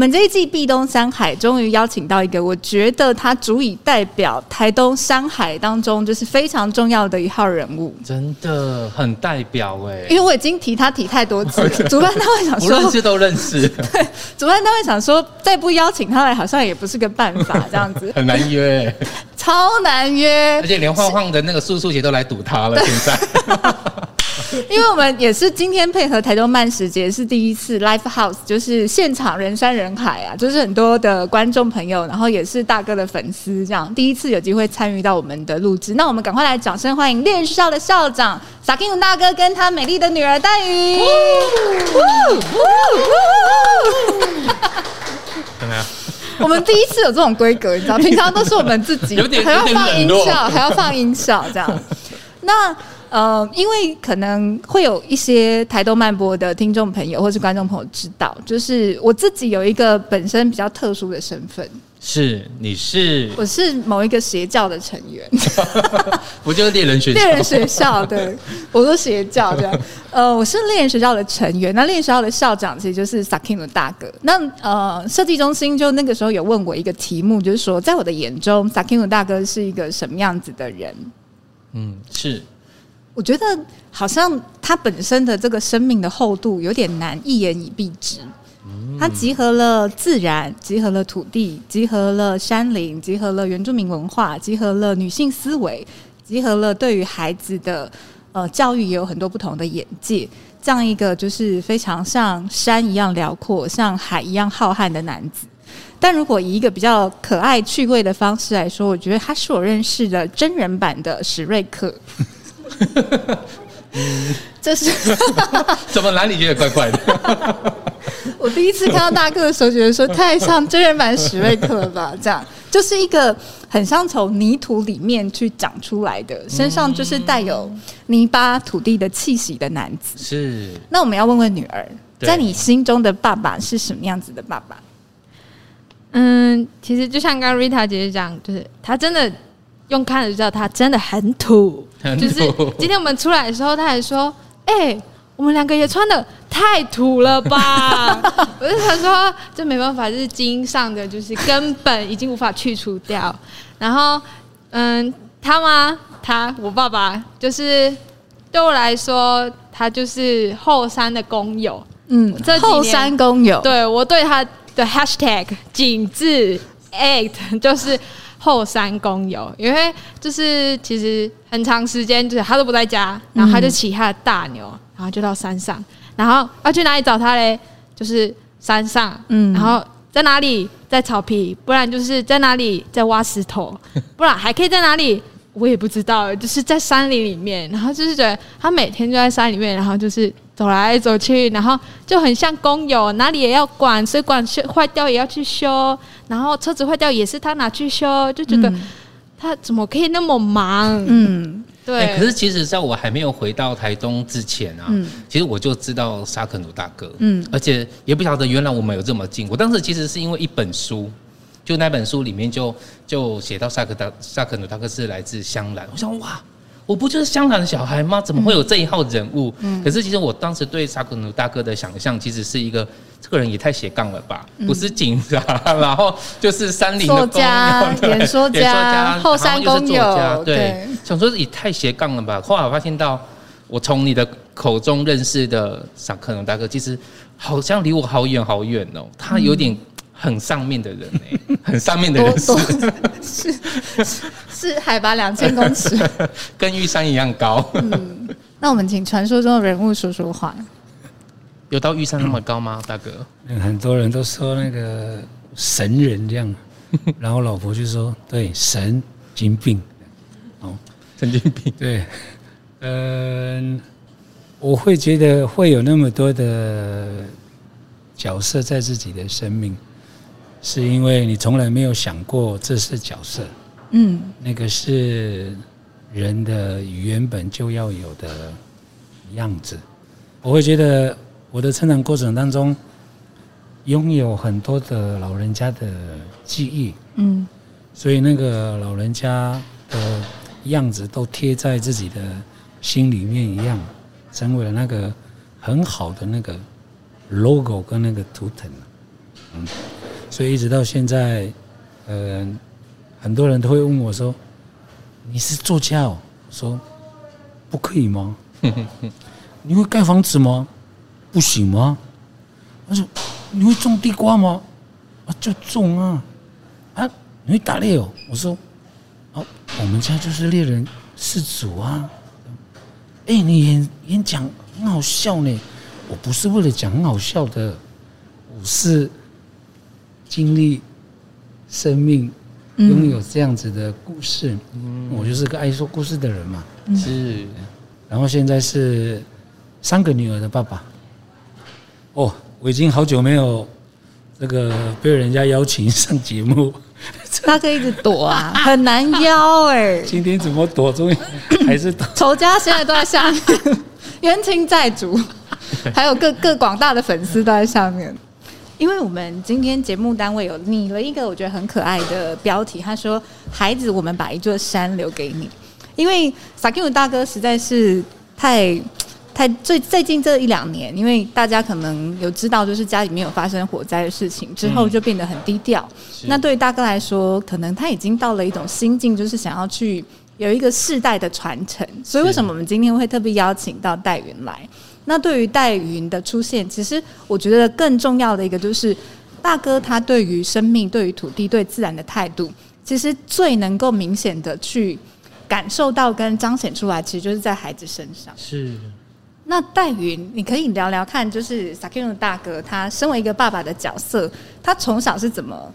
们这一季壁东山海终于邀请到一个，我觉得他足以代表台东山海当中就是非常重要的一号人物，真的很代表哎。因为我已经提他提太多次了，主办单位想说不认识都认识。对，主办单位想说再不邀请他来，好像也不是个办法，这样子很难约，超难约，而且连晃晃的那个速速姐都来堵他了，现在。因为我们也是今天配合台东慢食节是第一次 live house，就是现场人山人海啊，就是很多的观众朋友，然后也是大哥的粉丝，这样第一次有机会参与到我们的录制。那我们赶快来掌声欢迎猎人学校的校长萨克努大哥跟他美丽的女儿黛畬。怎么样？我们第一次有这种规格，你知道，平常都是我们自己还要放音效，还要放音效这样。那。呃，因为可能会有一些台东漫播的听众朋友或是观众朋友知道，就是我自己有一个本身比较特殊的身份，是你是我是某一个邪教的成员，不就是猎人学校？猎人学校，对，我说邪教这样。呃，我是猎人学校的成员，那猎人学校的校长其实就是萨克努大哥。那呃，设计中心就那个时候有问我一个题目，就是说，在我的眼中，萨克努大哥是一个什么样子的人？嗯，是。我觉得好像他本身的这个生命的厚度有点难一言以蔽之。他集合了自然，集合了土地，集合了山林，集合了原住民文化，集合了女性思维，集合了对于孩子的呃教育也有很多不同的眼界。这样一个就是非常像山一样辽阔，像海一样浩瀚的男子。但如果以一个比较可爱趣味的方式来说，我觉得他是我认识的真人版的史瑞克。嗯，这是 怎么哪里觉得怪怪的？我第一次看到大哥的时候，觉得说太像真人版史瑞克了吧？这样就是一个很像从泥土里面去长出来的，身上就是带有泥巴土地的气息的男子。是。那我们要问问女儿，在你心中的爸爸是什么样子的爸爸？嗯，其实就像刚刚 Rita 姐姐讲，就是他真的。用看了就知道他真的很土，很土，就是今天我们出来的时候，他还说：“哎、欸，我们两个也穿的太土了吧？” 我就想说，这没办法，这是基因上的，就是根本已经无法去除掉。然后，嗯，他吗？他，我爸爸，就是对我来说，他就是后山的工友。嗯，这后山工友，对我对他的 hashtag 紧致 eight 就是。后山公游，因为就是其实很长时间，就是他都不在家，然后他就骑他的大牛，然后就到山上，然后要去哪里找他嘞？就是山上，嗯，然后在哪里？在草皮，不然就是在哪里？在挖石头，不然还可以在哪里？我也不知道，就是在山林里面，然后就是觉得他每天就在山里面，然后就是。走来走去，然后就很像工友，哪里也要管，水管修坏掉也要去修，然后车子坏掉也是他拿去修，就觉得他怎么可以那么忙？嗯，对。欸、可是其实在我还没有回到台东之前啊，嗯、其实我就知道沙克努大哥，嗯，而且也不晓得原来我们有这么近。我当时其实是因为一本书，就那本书里面就就写到萨克大萨克努大哥是来自香兰，我想哇。我不就是香兰的小孩吗？怎么会有这一号人物？嗯，可是其实我当时对萨克努大哥的想象，其实是一个这个人也太斜杠了吧？不是警察，然后就是山林的作家、演说家、后山工友，对，想说也太斜杠了吧？后来我发现到，我从你的口中认识的萨克努大哥，其实好像离我好远好远哦，他有点。很上面的人呢，很上面的人是是是，是海拔两千公尺，跟玉山一样高。嗯，那我们请传说中的人物说说话。有到玉山那么高吗，大哥？很多人都说那个神人这样，然后老婆就说：“对，神经病。”哦，神经病。对，嗯，我会觉得会有那么多的。角色在自己的生命，是因为你从来没有想过这是角色，嗯，那个是人的原本就要有的样子。我会觉得我的成长过程当中，拥有很多的老人家的记忆，嗯，所以那个老人家的样子都贴在自己的心里面一样，成为了那个很好的那个 logo 跟那个图腾，嗯，所以一直到现在，呃，很多人都会问我说：“你是作家哦？”我说：“不可以吗？你会盖房子吗？不行吗？”他说：“你会种地瓜吗？”啊，就种啊！啊，你会打猎哦？我说：“哦，我们家就是猎人氏族啊。”哎，你演演讲很好笑呢。我不是为了讲很好笑的，我是经历生命，拥有这样子的故事。嗯，我就是个爱说故事的人嘛。是，然后现在是三个女儿的爸爸。哦，我已经好久没有这个被人家邀请上节目，他可以一直躲啊，很难邀哎。今天怎么躲？终于 还是躲。仇家现在都在下面，冤亲债主。还有各各广大的粉丝都在下面，因为我们今天节目单位有拟了一个我觉得很可爱的标题，他说：“孩子，我们把一座山留给你。”因为撒奇努大哥实在是太 太最最近这一两年，因为大家可能有知道，就是家里面有发生火灾的事情之后，就变得很低调。那对于大哥来说，可能他已经到了一种心境，就是想要去有一个世代的传承。所以，为什么我们今天会特别邀请到戴云来？那对于戴云的出现，其实我觉得更重要的一个就是，大哥他对于生命、对于土地、对自然的态度，其实最能够明显的去感受到跟彰显出来，其实就是在孩子身上。是。那戴云，你可以聊聊看，就是撒奇努大哥他身为一个爸爸的角色，他从小是怎么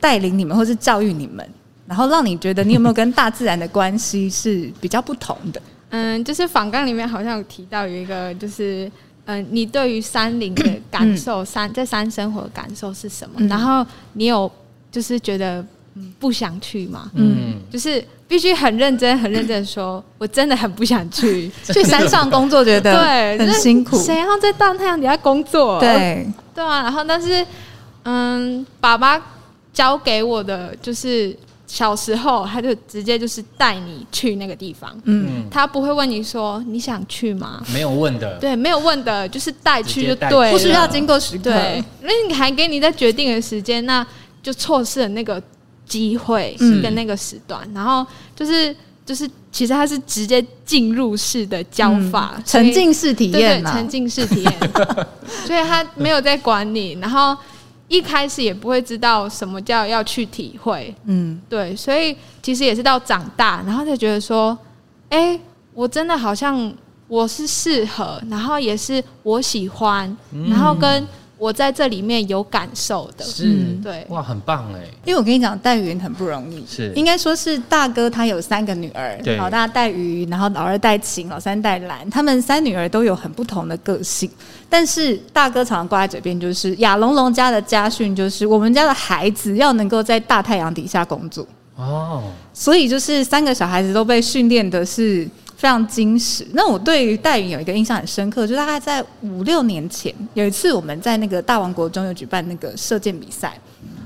带领你们，或是教育你们，然后让你觉得你有没有跟大自然的关系是比较不同的？嗯，就是访纲里面好像有提到有一个，就是嗯，你对于山林的感受，山在山生活的感受是什么？嗯、然后你有就是觉得嗯不想去吗？嗯，就是必须很认真、很认真说，我真的很不想去 去山上工作，觉得对很辛苦。谁要在大太阳底下工作？对对啊。然后但是嗯，爸爸教给我的就是。小时候，他就直接就是带你去那个地方，嗯，他不会问你说你想去吗？没有问的，对，没有问的，就是带去就对，不需要经过时刻。对，那你还给你在决定的时间，那就错失了那个机会跟那个时段。然后就是就是，其实他是直接进入式的教法，沉浸式体验，沉浸式体验，所以他没有在管你，然后。一开始也不会知道什么叫要去体会，嗯，对，所以其实也是到长大，然后才觉得说，哎，我真的好像我是适合，然后也是我喜欢，然后跟。我在这里面有感受的，是，嗯、对，哇，很棒哎！因为我跟你讲，戴云很不容易，是，应该说是大哥他有三个女儿，对，老大戴云，然后老二戴晴，老三戴兰，他们三女儿都有很不同的个性，但是大哥常常挂在嘴边，就是亚龙龙家的家训，就是我们家的孩子要能够在大太阳底下工作。哦，所以就是三个小孩子都被训练的是。非常精实。那我对于戴云有一个印象很深刻，就大概在五六年前，有一次我们在那个大王国中有举办那个射箭比赛，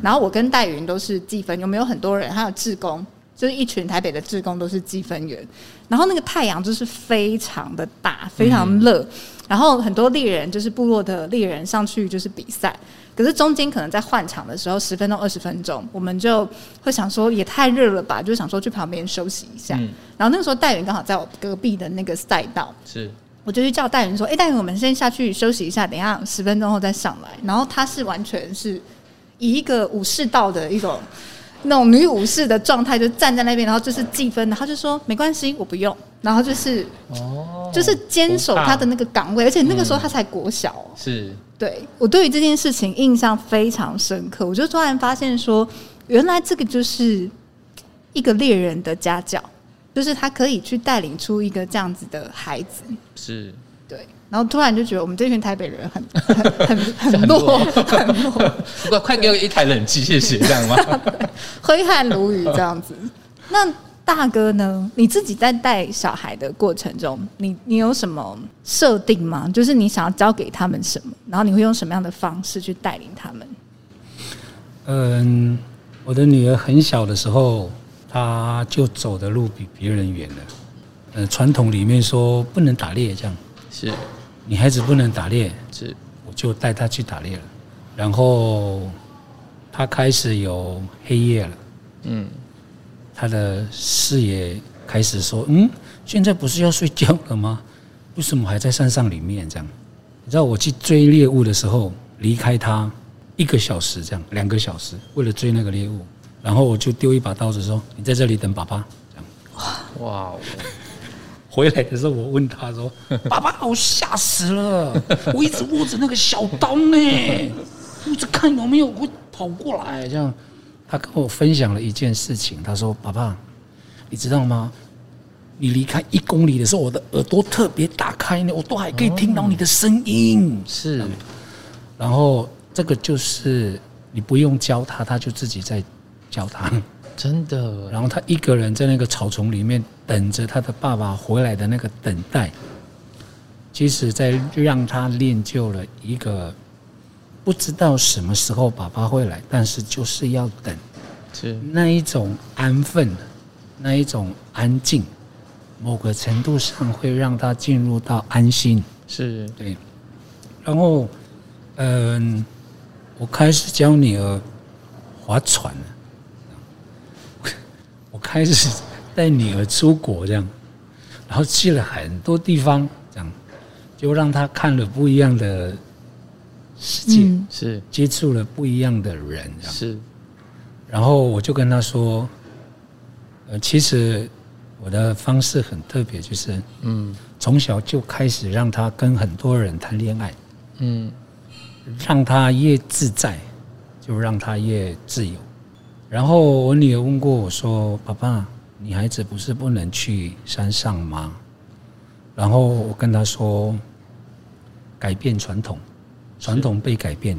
然后我跟戴云都是计分，有没有很多人？还有志工，就是一群台北的志工都是计分员。然后那个太阳就是非常的大，非常热，然后很多猎人就是部落的猎人上去就是比赛。可是中间可能在换场的时候，十分钟、二十分钟，我们就会想说也太热了吧，就想说去旁边休息一下。嗯、然后那个时候戴云刚好在我隔壁的那个赛道，是，我就去叫戴云说：“哎、欸，戴云，我们先下去休息一下，等一下十分钟后再上来。”然后他是完全是以一个武士道的一种那种女武士的状态，就站在那边，然后就是计分，然后就说：“没关系，我不用。”然后就是哦，就是坚守他的那个岗位，而且那个时候他才国小、是。对，我对于这件事情印象非常深刻，我就突然发现说，原来这个就是一个猎人的家教，就是他可以去带领出一个这样子的孩子。是，对。然后突然就觉得我们这群台北人很 很很很弱，很弱。快给我一台冷气，谢谢，这样吗？挥汗如雨这样子。那大哥呢？你自己在带小孩的过程中，你你有什么设定吗？就是你想要教给他们什么，然后你会用什么样的方式去带领他们？嗯，我的女儿很小的时候，她就走的路比别人远了。呃，传统里面说不能打猎，这样是。女孩子不能打猎，是，我就带她去打猎了。然后她开始有黑夜了，嗯，她的视野开始说，嗯，现在不是要睡觉了吗？为什么还在山上里面这样？你知道我去追猎物的时候，离开他一个小时这样，两个小时，为了追那个猎物，然后我就丢一把刀子说，你在这里等爸爸，这样，哇哇。回来的时候，我问他说：“ 爸爸，我吓死了！我一直握着那个小刀呢，一直看有没有会跑过来。”这样，他跟我分享了一件事情。他说：“爸爸，你知道吗？你离开一公里的时候，我的耳朵特别打开呢，我都还可以听到你的声音。”是。然后这个就是你不用教他，他就自己在教他。真的，然后他一个人在那个草丛里面等着他的爸爸回来的那个等待，其实在让他练就了一个不知道什么时候爸爸会来，但是就是要等，是。那一种安分，那一种安静，某个程度上会让他进入到安心，是。对。然后，嗯，我开始教女儿划船了。开始带女儿出国，这样，然后去了很多地方，这样，就让她看了不一样的世界，是。接触了不一样的人，是。然后我就跟他说，呃，其实我的方式很特别，就是，嗯，从小就开始让他跟很多人谈恋爱，嗯，让他越自在，就让他越自由。然后我女儿问过我说：“爸爸，女孩子不是不能去山上吗？”然后我跟她说：“改变传统，传统被改变，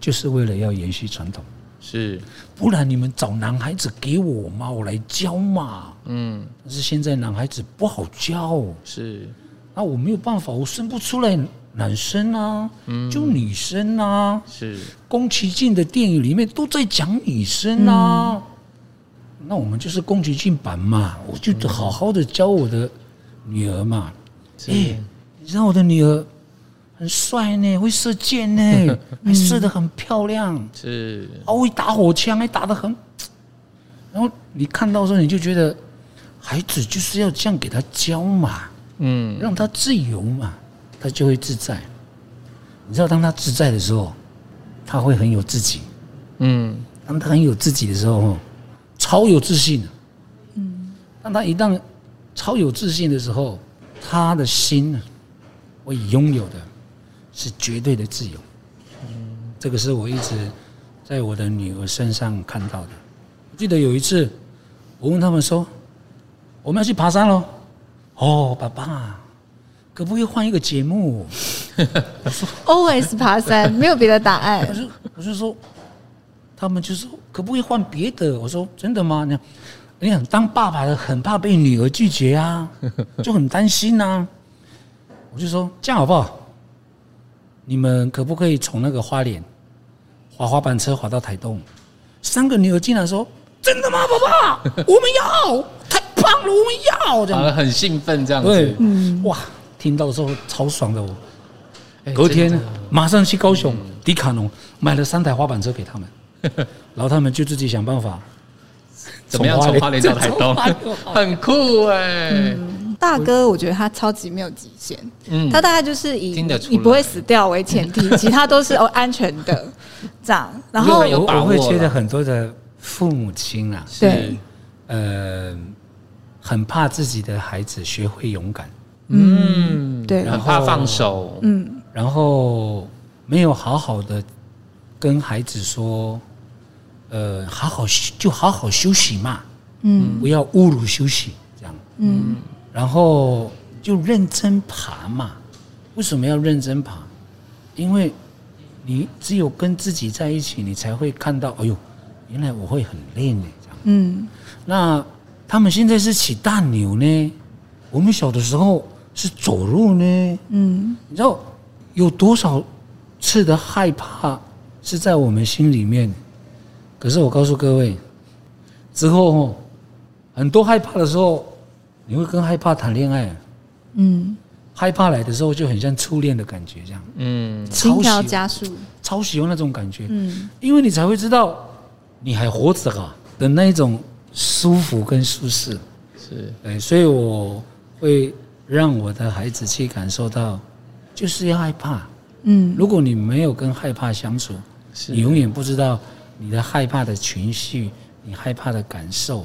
就是为了要延续传统。是，不然你们找男孩子给我嘛，我来教嘛。嗯，但是现在男孩子不好教，是，那我没有办法，我生不出来。”男生啊，就女生啊，是。宫崎骏的电影里面都在讲女生啊，那我们就是宫崎骏版嘛，我就好好的教我的女儿嘛。哎，你知道我的女儿很帅呢，会射箭呢，还射得很漂亮，是，还会打火枪，还打得很。然后你看到的时候，你就觉得孩子就是要这样给他教嘛，嗯，让他自由嘛。他就会自在，你知道，当他自在的时候，他会很有自己。嗯，当他很有自己的时候，超有自信。嗯，当他一旦超有自信的时候，他的心会拥有的是绝对的自由。嗯，这个是我一直在我的女儿身上看到的。我记得有一次，我问他们说：“我们要去爬山喽？”哦，爸爸。可不可以换一个节目？我 说 always 爬山，没有别的答案。我就我就说，他们就说可不可以换别的？我说真的吗？你看，你看，当爸爸的很怕被女儿拒绝啊，就很担心呐、啊。我就说这样好不好？你们可不可以从那个花莲滑滑板车滑到台东？三个女儿竟然说真的吗？爸爸，我们要，太棒了，我们要，这样。很兴奋，这样子，嗯，哇。听到的时候超爽的，我隔天马上去高雄迪卡侬买了三台滑板车给他们，然后他们就自己想办法怎么样从花莲到台东，很酷哎！大哥，我觉得他超级没有极限，嗯，他大概就是以你不会死掉为前提，其他都是哦安全的这样。然后我我会觉得很多的父母亲啊，对，呃，很怕自己的孩子学会勇敢。嗯，对，很怕放手，嗯，然后没有好好的跟孩子说，呃，好好就好好休息嘛，嗯，不要侮辱休息，这样，嗯，然后就认真爬嘛，为什么要认真爬？因为你只有跟自己在一起，你才会看到，哎呦，原来我会很累呢。这样，嗯，那他们现在是骑大牛呢，我们小的时候是走路呢。嗯，你知道有多少次的害怕是在我们心里面？可是我告诉各位，之后很多害怕的时候，你会跟害怕谈恋爱。嗯。害怕来的时候就很像初恋的感觉，这样，嗯，心跳加速，超喜欢那种感觉，嗯，因为你才会知道你还活着啊的那一种舒服跟舒适，是，哎，所以我会让我的孩子去感受到，就是要害怕，嗯，如果你没有跟害怕相处，是。你永远不知道你的害怕的情绪，你害怕的感受，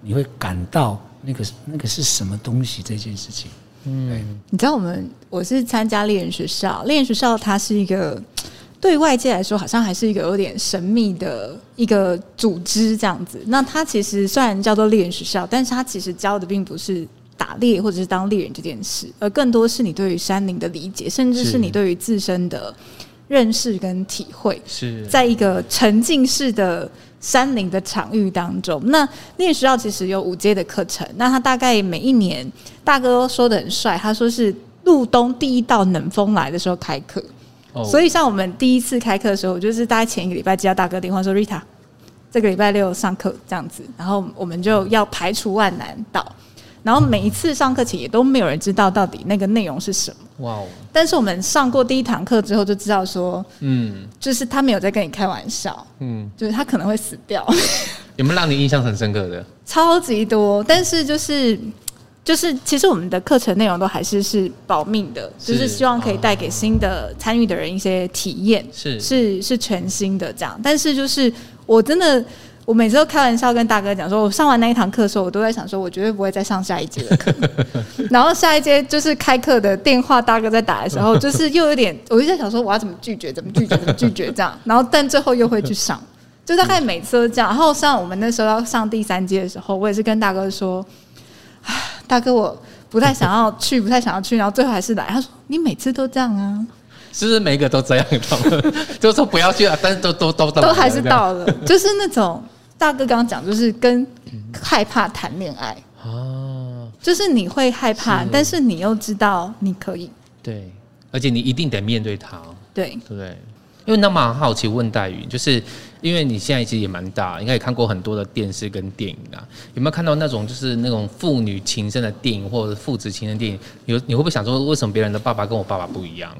你会感到那个那个是什么东西这件事情。嗯，你知道我们我是参加猎人学校，猎人学校它是一个 对外界来说好像还是一个有点神秘的一个组织这样子。那它其实虽然叫做猎人学校，但是它其实教的并不是打猎或者是当猎人这件事，而更多是你对于山林的理解，甚至是你对于自身的认识跟体会。是在一个沉浸式的。山林的场域当中，那猎人学校其实有五阶的课程。那他大概每一年，大哥说的很帅，他说是入冬第一道冷风来的时候开课。哦。所以像我们第一次开课的时候，我就是大概前一个礼拜接到大哥电话说，Rita，这个礼拜六上课这样子，然后我们就要排除万难到。然后每一次上课前也都没有人知道到底那个内容是什么。哇哦！但是我们上过第一堂课之后就知道说，嗯，就是他没有在跟你开玩笑，嗯，就是他可能会死掉。有没有让你印象很深刻的？超级多，但是就是就是，其实我们的课程内容都还是是保命的，是就是希望可以带给新的参与的人一些体验，是是是全新的这样。但是就是我真的。我每次都开玩笑跟大哥讲说，我上完那一堂课的时候，我都在想说，我绝对不会再上下一节的课。然后下一节就是开课的电话，大哥在打的时候，就是又有点，我就在想说，我要怎么拒绝，怎么拒绝，怎么拒绝这样。然后但最后又会去上，就大概每次都这样。然后像我们那时候要上第三节的时候，我也是跟大哥说，大哥我不太想要去，不太想要去。然后最后还是来，他说你每次都这样啊，是不是每一个都这样？就说不要去了，但是都都都都还是到了，就是那种。大哥刚刚讲，就是跟害怕谈恋爱啊，就是你会害怕，但是你又知道你可以，对，而且你一定得面对他，对，对不对？因为那蛮好奇问黛云，就是因为你现在其实也蛮大，应该也看过很多的电视跟电影啊，有没有看到那种就是那种父女情深的电影或者父子情深电影？有你会不会想说，为什么别人的爸爸跟我爸爸不一样？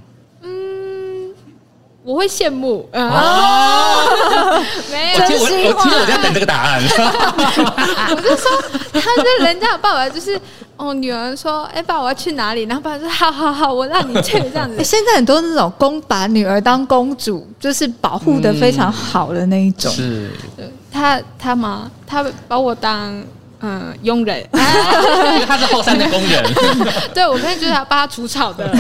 我会羡慕啊！哦、没有，其实我其实我在等这个答案。我就说，他是人家的爸爸，就是哦，女儿说：“哎、欸，爸，我要去哪里？”然后爸爸说：“好好好，我让你去。”这样子。现在很多那种公把女儿当公主，就是保护的非常好的那一种。是，他他妈？他把我当嗯佣人，因为他是后山的工人。对，我可以就是他帮他除草的。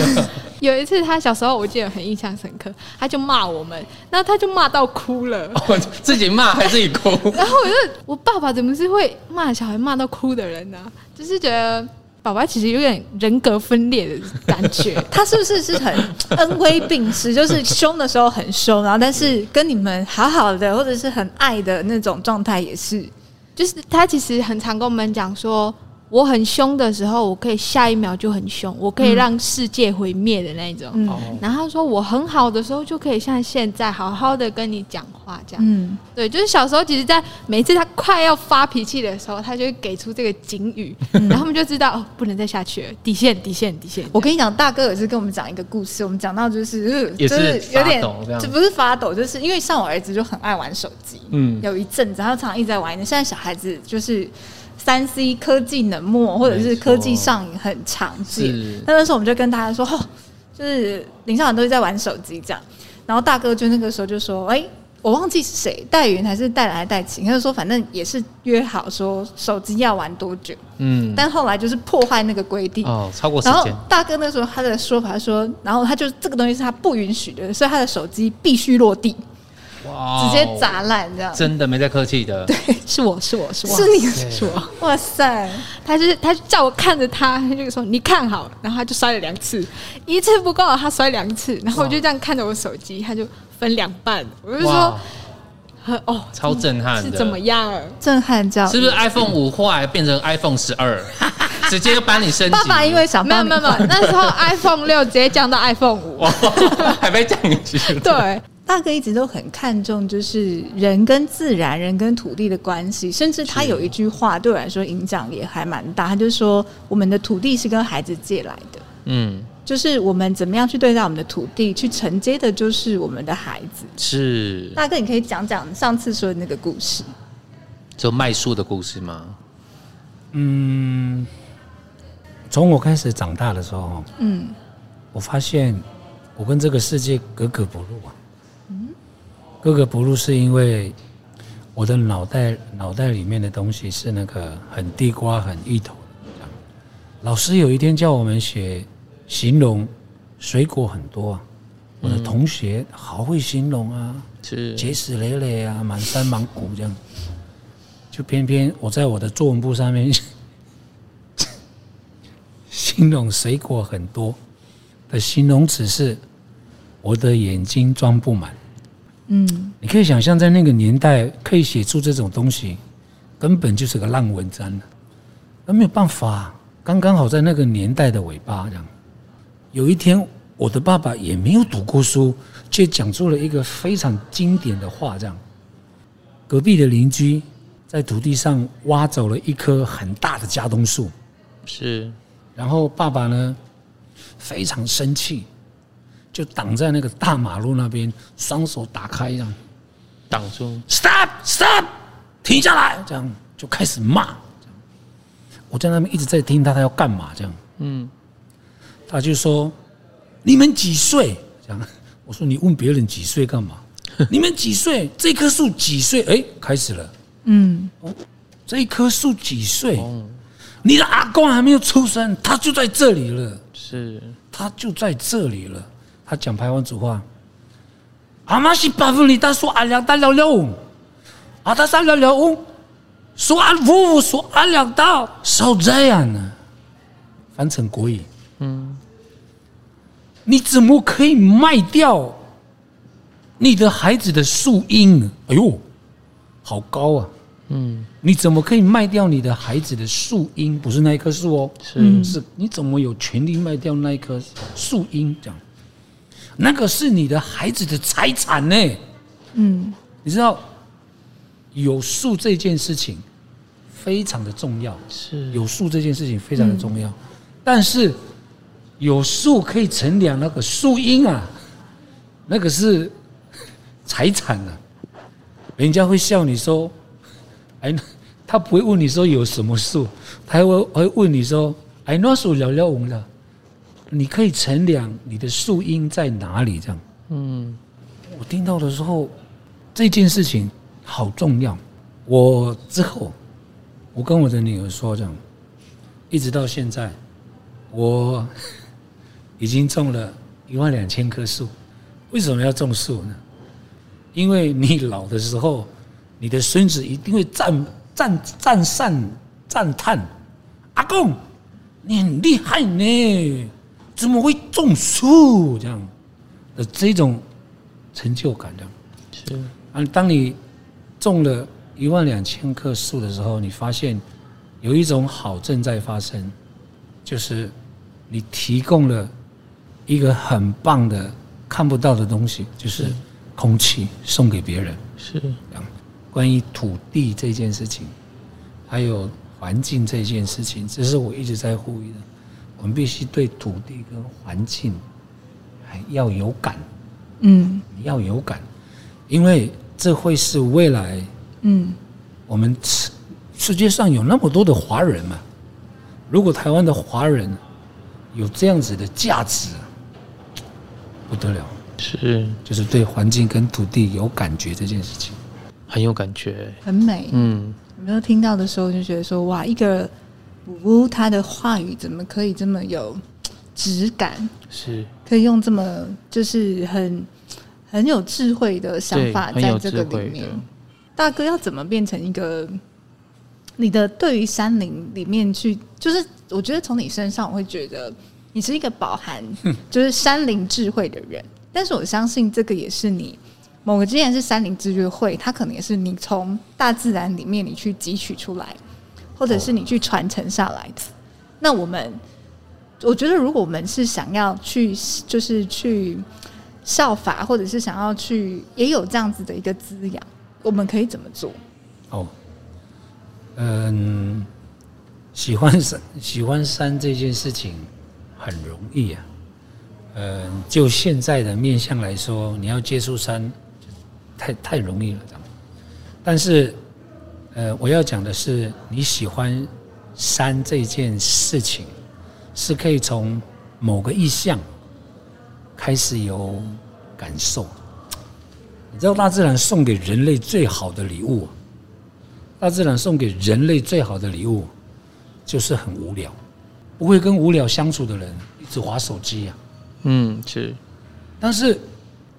有一次，他小时候我记得很印象深刻，他就骂我们，然后他就骂到哭了。哦，自己骂还自己哭。然后我就，我爸爸怎么是会骂小孩骂到哭的人呢？就是觉得爸爸其实有点人格分裂的感觉。他是不是是很恩威并施？就是凶的时候很凶，然后但是跟你们好好的或者是很爱的那种状态也是。就是他其实很常跟我们讲说。我很凶的时候，我可以下一秒就很凶，我可以让世界毁灭的那种。嗯、然后他说我很好的时候，就可以像现在好好的跟你讲话这样。嗯，对，就是小时候，其实，在每次他快要发脾气的时候，他就会给出这个警语，嗯、然后我们就知道哦，不能再下去了，底线，底线，底线。我跟你讲，大哥也是跟我们讲一个故事，我们讲到就是，就是有点，就不是发抖，就是因为像我儿子就很爱玩手机，嗯，有一阵子他常常一直在玩。现在小孩子就是。三 C 科技冷漠，或者是科技上瘾很常见。那那时候我们就跟大家说，哦，就是林校长都是在玩手机这样。然后大哥就那个时候就说，哎、欸，我忘记是谁，戴云还是黛兰还是黛晴，他就说反正也是约好说手机要玩多久。嗯。但后来就是破坏那个规定哦，超过时间。然后大哥那时候他的说法说，然后他就这个东西是他不允许的，所以他的手机必须落地。哇直接砸烂这样。真的没在客气的。对，是我是我是我是你是我。哇塞，他就是他叫我看着他，他就说你看好，然后他就摔了两次，一次不够，他摔两次，然后我就这样看着我手机，他就分两半，我就说。哦，超震撼的，是怎么样？震撼叫是不是 iPhone 五后来变成 iPhone 十二，直接帮你升级？爸爸因为想没有没有没有，那时候 iPhone 六直接降到 iPhone 五，还没降级。对，大哥一直都很看重就是人跟自然、人跟土地的关系，甚至他有一句话对我来说影响也还蛮大，他就说我们的土地是跟孩子借来的。嗯。就是我们怎么样去对待我们的土地，去承接的，就是我们的孩子。是大哥，你可以讲讲上次说的那个故事，就卖树的故事吗？嗯，从我开始长大的时候，嗯，我发现我跟这个世界格格不入啊。嗯，格格不入是因为我的脑袋脑袋里面的东西是那个很地瓜、很芋头。老师有一天叫我们写。形容水果很多啊，我的同学好会形容啊，是结实累累啊，满山满谷这样，就偏偏我在我的作文簿上面 形容水果很多的形容词是我的眼睛装不满。嗯，你可以想象在那个年代可以写出这种东西，根本就是个烂文章了，那没有办法，刚刚好在那个年代的尾巴这样。有一天，我的爸爸也没有读过书，却讲出了一个非常经典的话：这样，隔壁的邻居在土地上挖走了一棵很大的家冬树，是，然后爸爸呢非常生气，就挡在那个大马路那边，双手打开这样挡住，stop stop，停下来，这样就开始骂。我在那边一直在听他，他要干嘛？这样，嗯。他就说：“你们几岁？”这样，我说：“你问别人几岁干嘛？你们几岁？这棵树几岁？哎，开始了。嗯，哦，这棵树几岁？你的阿公还没有出生，他就在这里了。是，他就在这里了。他讲台湾主话。阿妈是八分里，他说阿两大了了，阿他三了了，说阿五说阿两大，少这样呢？翻成国语。嗯，你怎么可以卖掉你的孩子的树荫？哎呦，好高啊！嗯，你怎么可以卖掉你的孩子的树荫？不是那一棵树哦，是是，你怎么有权利卖掉那一棵树荫？这样，那个是你的孩子的财产呢。嗯，你知道有树这件事情非常的重要，是。有树这件事情非常的重要，但是。有树可以乘凉，那个树荫啊，那个是财产啊，人家会笑你说，哎，他不会问你说有什么树，他会会问你说，哎，那树了了红了，你可以乘凉，你的树荫在哪里？这样，嗯，我听到的时候，这件事情好重要。我之后，我跟我的女儿说这样，一直到现在，我。已经种了一万两千棵树，为什么要种树呢？因为你老的时候，你的孙子一定会赞赞赞赏赞叹，阿公，你很厉害呢，怎么会种树这样的这种成就感这样？是啊，当你种了一万两千棵树的时候，你发现有一种好正在发生，就是你提供了。一个很棒的看不到的东西，就是空气送给别人。是，关于土地这件事情，还有环境这件事情，这是我一直在呼吁的。我们必须对土地跟环境还要有感。嗯，要有感，因为这会是未来。嗯，我们世世界上有那么多的华人嘛，如果台湾的华人有这样子的价值。不得了，是就是对环境跟土地有感觉这件事情，很有感觉，很美。嗯，有没有听到的时候就觉得说，哇，一个五五他的话语怎么可以这么有质感？是。可以用这么就是很很有智慧的想法在这个里面。大哥要怎么变成一个你的对于山林里面去，就是我觉得从你身上我会觉得你是一个饱含就是山林智慧的人，但是我相信这个也是你某个之前是山林智慧会，它可能也是你从大自然里面你去汲取出来，或者是你去传承下来的。那我们我觉得如果我们是想要去就是去效法，或者是想要去也有这样子的一个滋养。我们可以怎么做？哦，嗯，喜欢山，喜欢山这件事情很容易啊。嗯，就现在的面相来说，你要接触山，太太容易了，但是，呃，我要讲的是，你喜欢山这件事情，是可以从某个意象开始有感受。你知道大自然送给人类最好的礼物，大自然送给人类最好的礼物就是很无聊，不会跟无聊相处的人一直划手机呀。嗯，是。但是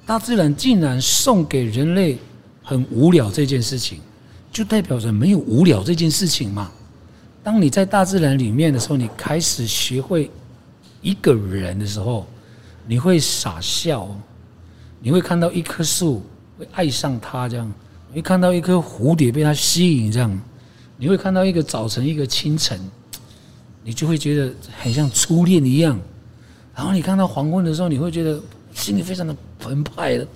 大自然竟然送给人类很无聊这件事情，就代表着没有无聊这件事情嘛。当你在大自然里面的时候，你开始学会一个人的时候，你会傻笑，你会看到一棵树。会爱上它，这样你会看到一颗蝴蝶被它吸引，这样你会看到一个早晨，一个清晨，你就会觉得很像初恋一样。然后你看到黄昏的时候，你会觉得心里非常的澎湃的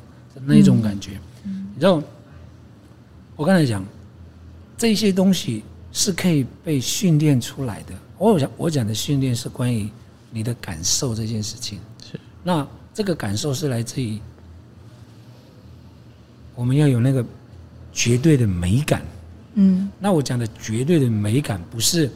那种感觉。你知道，我刚才讲这些东西是可以被训练出来的。我讲我讲的训练是关于你的感受这件事情。是，那这个感受是来自于。我们要有那个绝对的美感，嗯，那我讲的绝对的美感，不是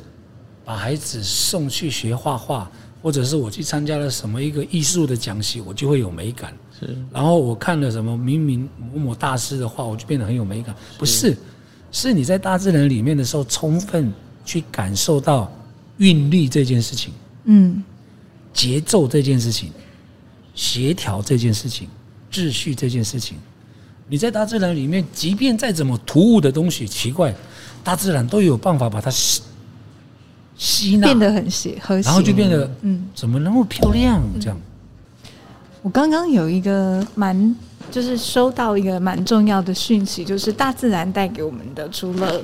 把孩子送去学画画，或者是我去参加了什么一个艺术的讲习，我就会有美感。是，然后我看了什么明明某某大师的画，我就变得很有美感。不是，是你在大自然里面的时候，充分去感受到韵律这件事情，嗯，节奏这件事情，协调这件事情，秩序这件事情。你在大自然里面，即便再怎么突兀的东西，奇怪，大自然都有办法把它吸吸纳，变得很协和谐，然后就变得嗯，怎么那么漂亮？这样。我刚刚有一个蛮，就是收到一个蛮重要的讯息，就是大自然带给我们的，除了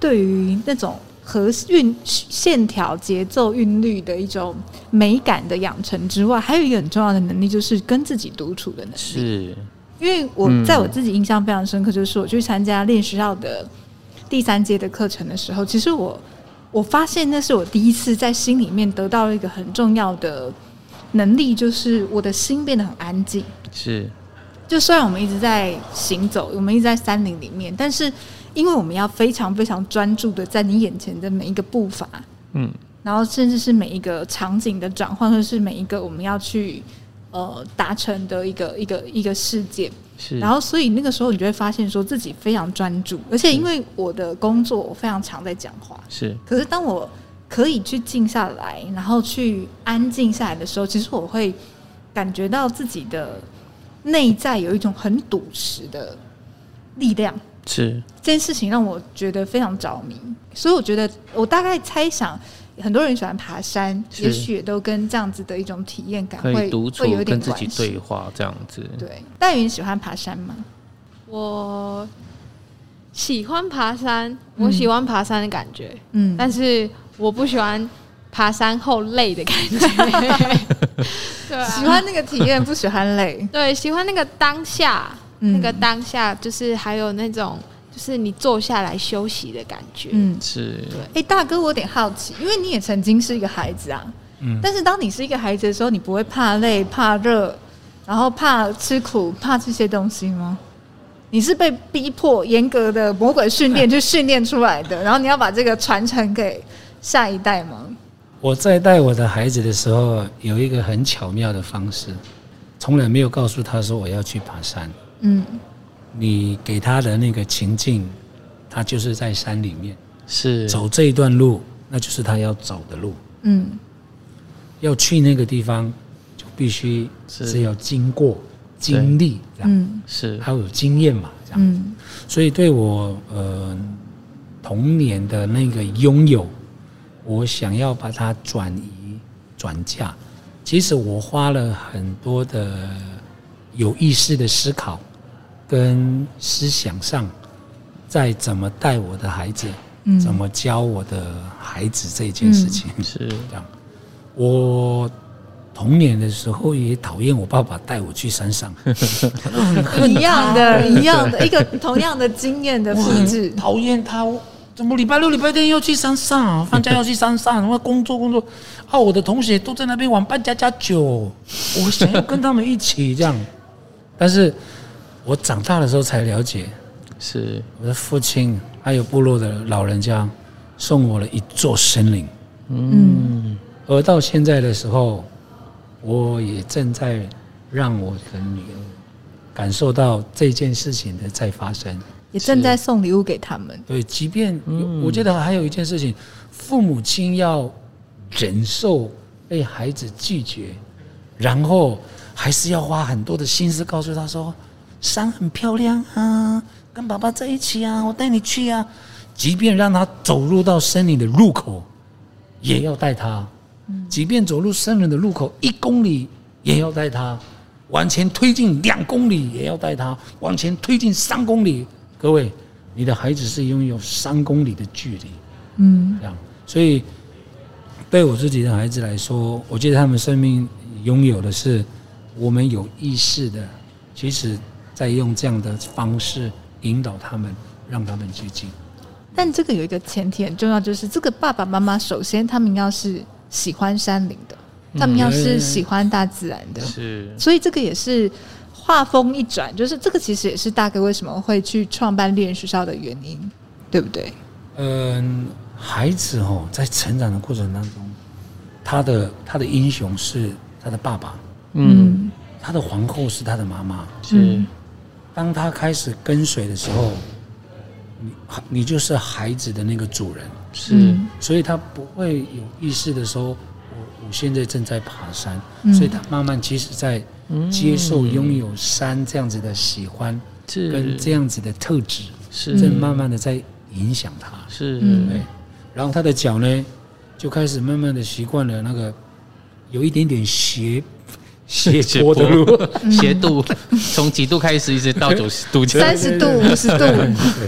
对于那种和韵线条、节奏、韵律的一种美感的养成之外，还有一个很重要的能力，就是跟自己独处的能力。是。因为我在我自己印象非常深刻，就是我去参加练习校的第三阶的课程的时候，其实我我发现那是我第一次在心里面得到了一个很重要的能力，就是我的心变得很安静。是，就虽然我们一直在行走，我们一直在山林里面，但是因为我们要非常非常专注的在你眼前的每一个步伐，嗯，然后甚至是每一个场景的转换，或者是每一个我们要去。呃，达成的一个一个一个事件，是，然后所以那个时候你就会发现，说自己非常专注，而且因为我的工作我非常常在讲话，是。可是当我可以去静下来，然后去安静下来的时候，其实我会感觉到自己的内在有一种很笃实的力量，是。这件事情让我觉得非常着迷，所以我觉得我大概猜想。很多人喜欢爬山，也许也都跟这样子的一种体验感会独处会有点跟自己对话这样子。对，戴云喜欢爬山吗？我喜欢爬山，我喜欢爬山的感觉，嗯，但是我不喜欢爬山后累的感觉。对啊，喜欢那个体验，不喜欢累。对，喜欢那个当下，嗯，那个当下就是还有那种。就是你坐下来休息的感觉，嗯，是。对，哎、欸，大哥，我有点好奇，因为你也曾经是一个孩子啊，嗯，但是当你是一个孩子的时候，你不会怕累、怕热，然后怕吃苦、怕这些东西吗？你是被逼迫、严格的魔鬼训练 就训练出来的，然后你要把这个传承给下一代吗？我在带我的孩子的时候，有一个很巧妙的方式，从来没有告诉他说我要去爬山，嗯。你给他的那个情境，他就是在山里面，是。走这一段路，那就是他要走的路。嗯，要去那个地方，就必须是。要经过经历，这样，嗯，是。还有经验嘛，这样，嗯，所以对我呃童年的那个拥有，我想要把它转移转嫁，其实我花了很多的有意识的思考跟思想上，在怎么带我的孩子，嗯，怎么教我的孩子这件事情，是。这样，我。童年的时候也讨厌我爸爸带我去山上，一样的，一样的，一个同样的经验的复制。讨厌他，怎么礼拜六、礼拜天要去山上？放假要去山上，然后工作工作。啊，我的同学都在那边玩扮家家酒，我想要跟他们一起这样。但是我长大的时候才了解，是我的父亲还有部落的老人家送我了一座森林。嗯，而到现在的时候。我也正在让我的女儿感受到这件事情的在发生，也正在送礼物给他们。对，即便我觉得还有一件事情，父母亲要忍受被孩子拒绝，然后还是要花很多的心思告诉他说：“山很漂亮啊，跟爸爸在一起啊，我带你去啊。”即便让他走入到森林的入口，也要带他。即便走入森林的入口一公里，也要带他往前推进两公里，也要带他往前推进三公里。各位，你的孩子是拥有三公里的距离，嗯，这样。所以，对我自己的孩子来说，我觉得他们生命拥有的是我们有意识的，其实在用这样的方式引导他们，让他们接近。但这个有一个前提很重要，就是这个爸爸妈妈首先他们要是。喜欢山林的，他们要是喜欢大自然的，是，所以这个也是画风一转，就是这个其实也是大哥为什么会去创办猎人学校的原因，对不对？嗯，孩子哦，在成长的过程当中，他的他的英雄是他的爸爸，嗯，他的皇后是他的妈妈，是。当他开始跟随的时候，你你就是孩子的那个主人。是，所以他不会有意识的说，我我现在正在爬山，所以他慢慢其实在接受拥有山这样子的喜欢，跟这样子的特质，是。正慢慢的在影响他，是，对，然后他的脚呢，就开始慢慢的习惯了那个有一点点斜 斜坡的路，斜度，从几度开始一直到九十度，三十度、五十度。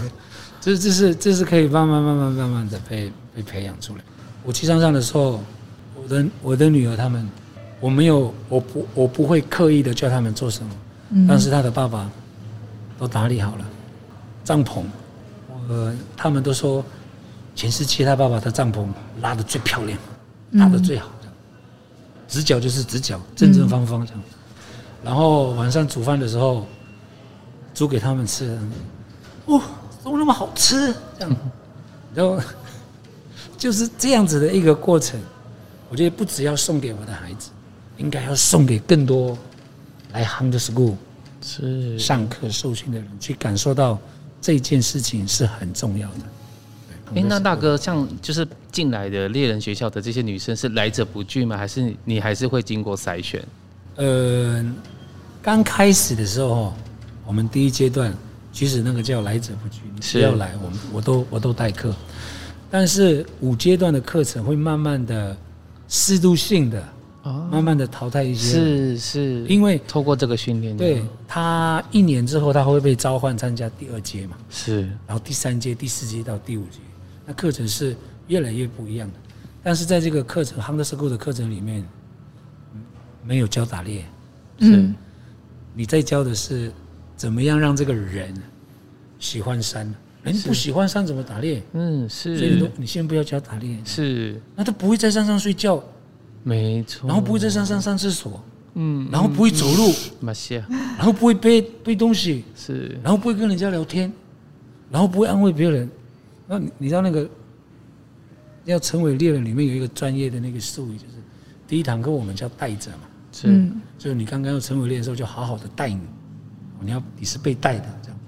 这这是这是可以慢慢慢慢慢慢的被被培养出来。我去山上的时候，我的我的女儿他们，我没有我不我不会刻意的叫他们做什么，嗯、但是他的爸爸都打理好了帐篷，呃，他们都说全世界他爸爸的帐篷拉的最漂亮，搭的最好的，直角就是直角，正正方方这样。然后晚上煮饭的时候煮给他们吃，哦。怎么那么好吃？这样，然后就是这样子的一个过程。我觉得不只要送给我的孩子，应该要送给更多来 Hunter School 是上课受训的人，去感受到这件事情是很重要的。哎、欸，那大哥，像就是进来的猎人学校的这些女生是来者不拒吗？还是你还是会经过筛选？呃，刚开始的时候，我们第一阶段。其实那个叫来者不拒，你只要来，我们我都我都代课。但是五阶段的课程会慢慢的适度性的，慢慢的淘汰一些。是是，因为透过这个训练，对他一年之后他会被召唤参加第二阶嘛？是，然后第三阶、第四阶到第五阶，那课程是越来越不一样的。但是在这个课程 Hunter School 的课程里面，没有教打猎，是，你在教的是。怎么样让这个人喜欢山？人不喜欢山怎么打猎？嗯，是。所以你你先不要教打猎，是。那他不会在山上睡觉，没错。然后不会在山上上厕所，嗯。然后不会走路，然后不会背背东西，是。然后不会跟人家聊天，然后不会安慰别人。那你知道那个要成为猎人里面有一个专业的那个术语，就是第一堂课我们叫带着嘛，是。就是你刚刚要成为猎人的时候，就好好的带你。你要你是被带的这样，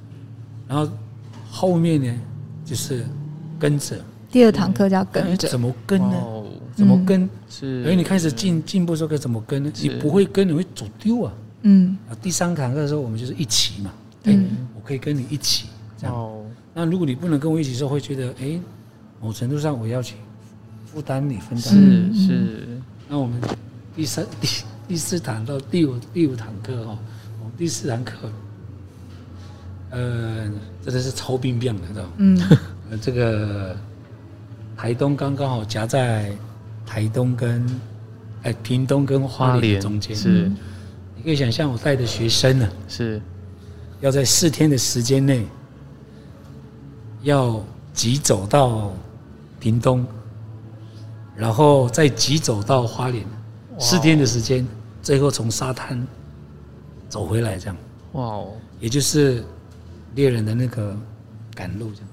然后后面呢就是跟着。第二堂课叫跟着，怎么跟呢？怎么跟？是，因为你开始进进步的时候该怎么跟呢？你不会跟，你会走丢啊。嗯，啊，第三堂课的时候我们就是一起嘛，嗯，我可以跟你一起这样。哦，那如果你不能跟我一起的时候，会觉得哎，某程度上我要去负担你分担是是。那我们第三第第四堂到第五第五堂课哦，我们第四堂课，呃，真的是超冰变的，知道吗？嗯，呃，这个台东刚刚好夹在台东跟哎屏东跟花莲中间是你。可以想象，我带的学生呢，是要在四天的时间内，要急走到屏东，然后再急走到花莲，四天的时间，最后从沙滩走回来，这样。哇哦！也就是猎人的那个赶路这样。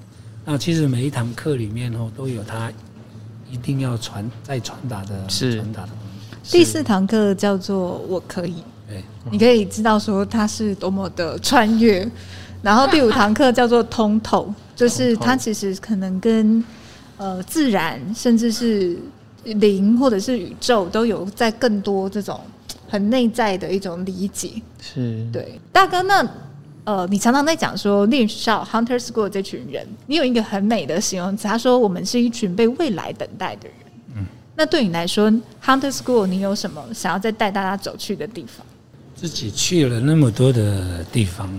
那其实每一堂课里面哦，都有他一定要传再传达的传达的东西。第四堂课叫做“我可以”。你可以知道说他是多么的穿越，然后第五堂课叫做通透，就是他其实可能跟呃自然，甚至是灵或者是宇宙都有在更多这种很内在的一种理解。是对大哥，那呃，你常常在讲说猎校 Hunter School 这群人，你有一个很美的形容词，他说我们是一群被未来等待的人。嗯，那对你来说 Hunter School 你有什么想要再带大家走去的地方？自己去了那么多的地方，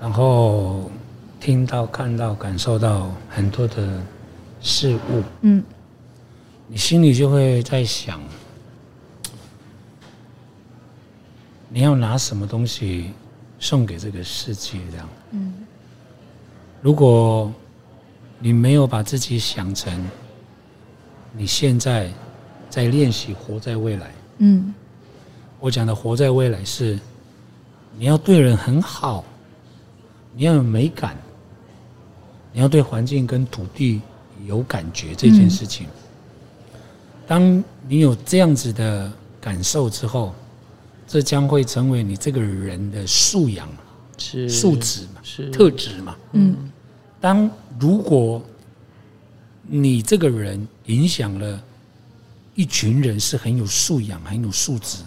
然后听到、看到、感受到很多的事物，嗯，你心里就会在想，你要拿什么东西送给这个世界？这样，嗯，如果你没有把自己想成你现在在练习活在未来，嗯。我讲的活在未来是，你要对人很好，你要有美感，你要对环境跟土地有感觉这件事情。当你有这样子的感受之后，这将会成为你这个人的素养、是素质嘛、是特质嘛。嗯。当如果你这个人影响了一群人，是很有素养、很有素质。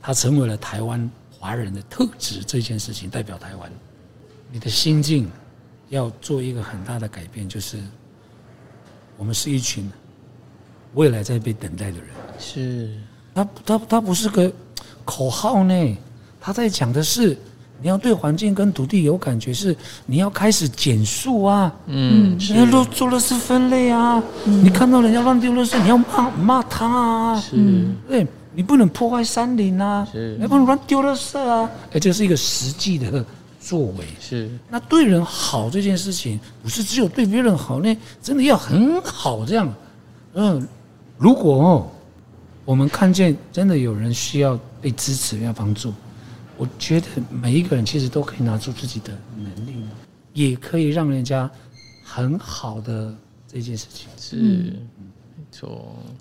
他成为了台湾华人的特质，这件事情代表台湾。你的心境要做一个很大的改变，就是我们是一群未来在被等待的人。是，他他他不是个口号呢，他在讲的是你要对环境跟土地有感觉，是你要开始减速啊，嗯，你要做做垃圾分类啊，嗯、你看到人家乱丢垃圾，你要骂骂他啊，是，对。你不能破坏山林啊，是，你不能乱丢垃圾啊，哎，这是一个实际的作为。是，那对人好这件事情，不是只有对别人好呢，真的要很好这样。嗯，如果哦，我们看见真的有人需要被支持、要帮助，我觉得每一个人其实都可以拿出自己的能力，也可以让人家很好的这件事情。是。嗯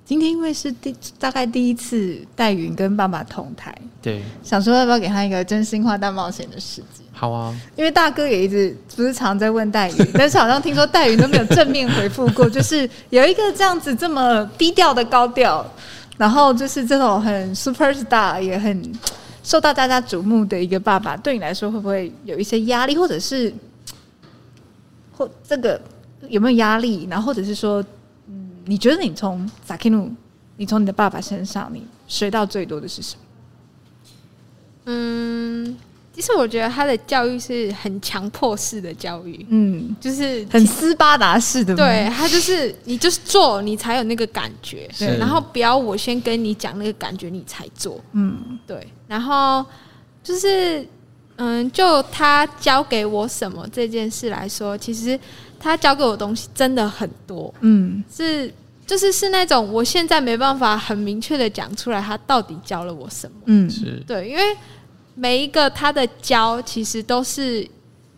今天因为是第大概第一次戴云跟爸爸同台，对，想说要不要给他一个真心话大冒险的时机？好啊，因为大哥也一直不是常在问戴云，但是好像听说戴云都没有正面回复过，就是有一个这样子这么低调的高调，然后就是这种很 super star 也很受到大家瞩目的一个爸爸，对你来说会不会有一些压力，或者是 或这个有没有压力？然后或者是说？嗯你觉得你从 Zakiru，，你从你的爸爸身上，你学到最多的是什么？嗯，其实我觉得他的教育是很强迫式的教育，嗯，就是很斯巴达式的。对，他就是你就是做，你才有那个感觉。然后不要我先跟你讲那个感觉，你才做。嗯，对。然后就是，嗯，就他教给我什么这件事来说，其实。他教给我东西真的很多，嗯，是就是是那种我现在没办法很明确的讲出来，他到底教了我什么，嗯，是对，因为每一个他的教其实都是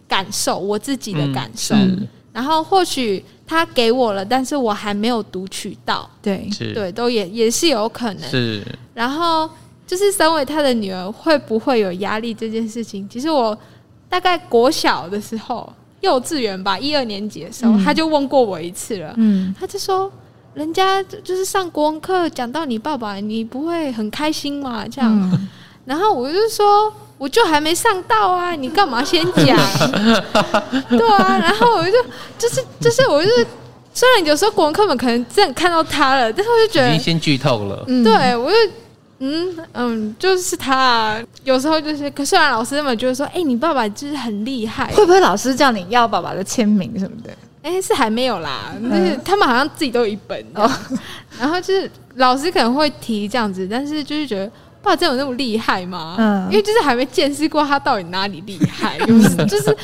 感受，我自己的感受，嗯、然后或许他给我了，但是我还没有读取到，对，是。对，都也也是有可能，是，然后就是身为他的女儿会不会有压力这件事情，其实我大概国小的时候。幼稚园吧，一二年级的时候，嗯、他就问过我一次了。嗯，他就说，人家就是上国文课讲到你爸爸，你不会很开心吗？这样。嗯、然后我就说，我就还没上到啊，你干嘛先讲？对啊，然后我就就是就是我就是，虽然有时候国文课本可能真的看到他了，但是我就觉得已经先剧透了。嗯，对我就嗯嗯，就是他啊，有时候就是，可虽然老师那么就是说，哎、欸，你爸爸就是很厉害，会不会老师叫你要爸爸的签名什么的？哎、欸，是还没有啦，就是他们好像自己都有一本，哦、然后就是老师可能会提这样子，但是就是觉得。爸真有那么厉害吗？嗯，因为就是还没见识过他到底哪里厉害，就是就是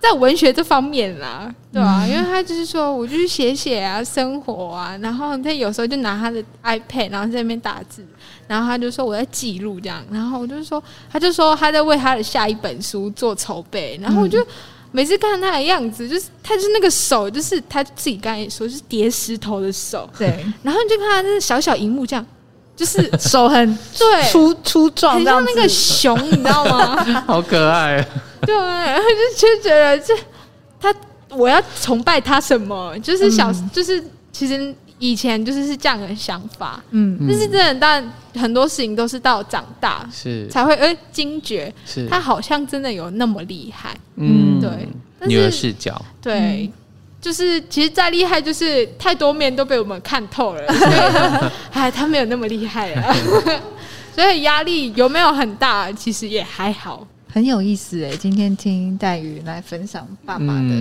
在文学这方面啦，对吧、啊？因为他就是说，我就去写写啊，生活啊，然后他有时候就拿他的 iPad，然后在那边打字，然后他就说我在记录这样，然后我就说，他就说他在为他的下一本书做筹备，然后我就每次看他的样子，就是他就是那个手，就是他自己刚才也说，就是叠石头的手，对，然后你就看他那小小荧幕这样。就是手很 对。粗粗壮，很像那个熊，你知道吗？好可爱。对，然后就就觉得这他，我要崇拜他什么？就是小，嗯、就是其实以前就是是这样的想法，嗯，但是真的，但很多事情都是到长大是。才会哎惊觉，是。他好像真的有那么厉害，嗯，对，女儿视角，对。嗯就是其实再厉害，就是太多面都被我们看透了。哎，他没有那么厉害啊，所以压力有没有很大？其实也还好，很有意思哎。今天听黛玉来分享爸爸的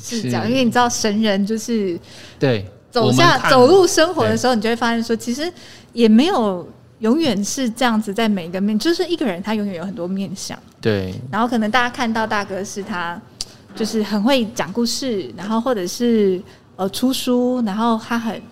视角，因为你知道神人就是对走下走入生活的时候，你就会发现说，其实也没有永远是这样子，在每一个面，就是一个人他永远有很多面相。对，然后可能大家看到大哥是他。就是很会讲故事，然后或者是呃出书，然后他很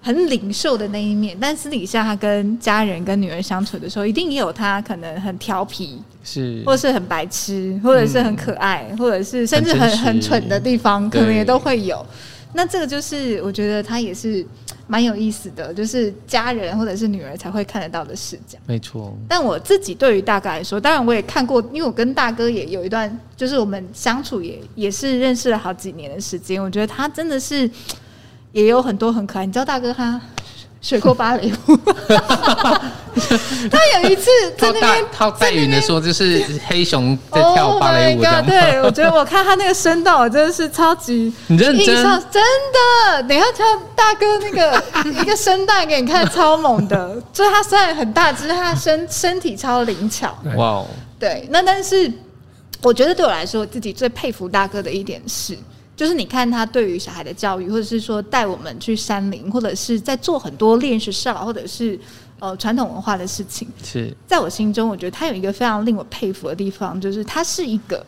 很领袖的那一面，但私底下他跟家人跟女儿相处的时候，一定也有他可能很调皮，是，或者是很白痴，或者是很可爱，嗯、或者是甚至很很，很蠢的地方，可能也都会有。那这个就是我觉得他也是蛮有意思的，就是家人或者是女儿才会看得到的视角。没错。但我自己对于大哥来说，当然我也看过，因为我跟大哥也有一段，就是我们相处也也是认识了好几年的时间。我觉得他真的是也有很多很可爱。你知道大哥他？学过芭蕾舞，他有一次 在那边套黛羽的说，就是黑熊在跳芭蕾舞。对，我觉得我看他那个声道，我真的是超级认真，真的。等一下，跳大哥那个 一个声带给你看，超猛的。就是他虽然很大只是，他身身体超灵巧。哇哦，对。那但是，我觉得对我来说，我自己最佩服大哥的一点是。就是你看他对于小孩的教育，或者是说带我们去山林，或者是在做很多练习上，或者是呃传统文化的事情。是在我心中，我觉得他有一个非常令我佩服的地方，就是他是一个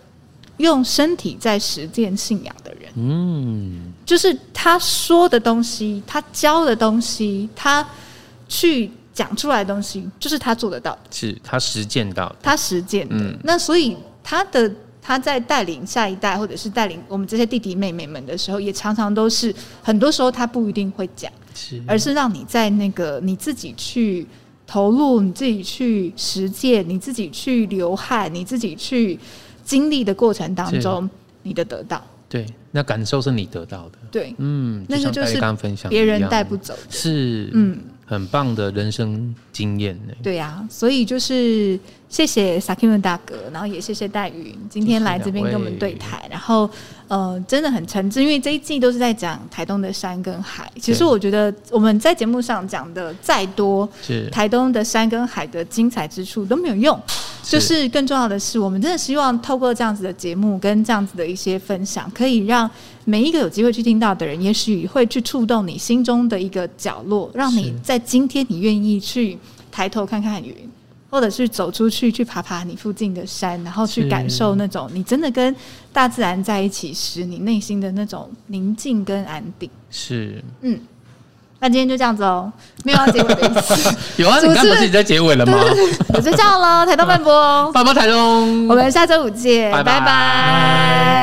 用身体在实践信仰的人。嗯，就是他说的东西，他教的东西，他去讲出来的东西，就是他做得到的，是他实践到的，他实践的。嗯，那所以他的。他在带领下一代，或者是带领我们这些弟弟妹妹们的时候，也常常都是很多时候他不一定会讲，是。而是让你在那个你自己去投入、你自己去实践、你自己去流汗、你自己去经历的过程当中，你的得到。对，那感受是你得到的。对，嗯，那个就是别人带不走的，是，嗯，很棒的人生经验呢。对呀、啊，所以就是。谢谢 Sakim 大哥，然后也谢谢戴云今天来这边跟我们对台，然后呃真的很诚挚，因为这一季都是在讲台东的山跟海。其实我觉得我们在节目上讲的再多，是台东的山跟海的精彩之处都没有用，就是更重要的是，我们真的希望透过这样子的节目跟这样子的一些分享，可以让每一个有机会去听到的人，也许会去触动你心中的一个角落，让你在今天你愿意去抬头看看云。或者是走出去，去爬爬你附近的山，然后去感受那种你真的跟大自然在一起时，你内心的那种宁静跟安定。是，嗯，那今天就这样子哦，没有要结尾的意思。有啊，你刚不是已经在结尾了吗？我就这样喽，台东慢播，慢播台东，我们下周五见，拜拜。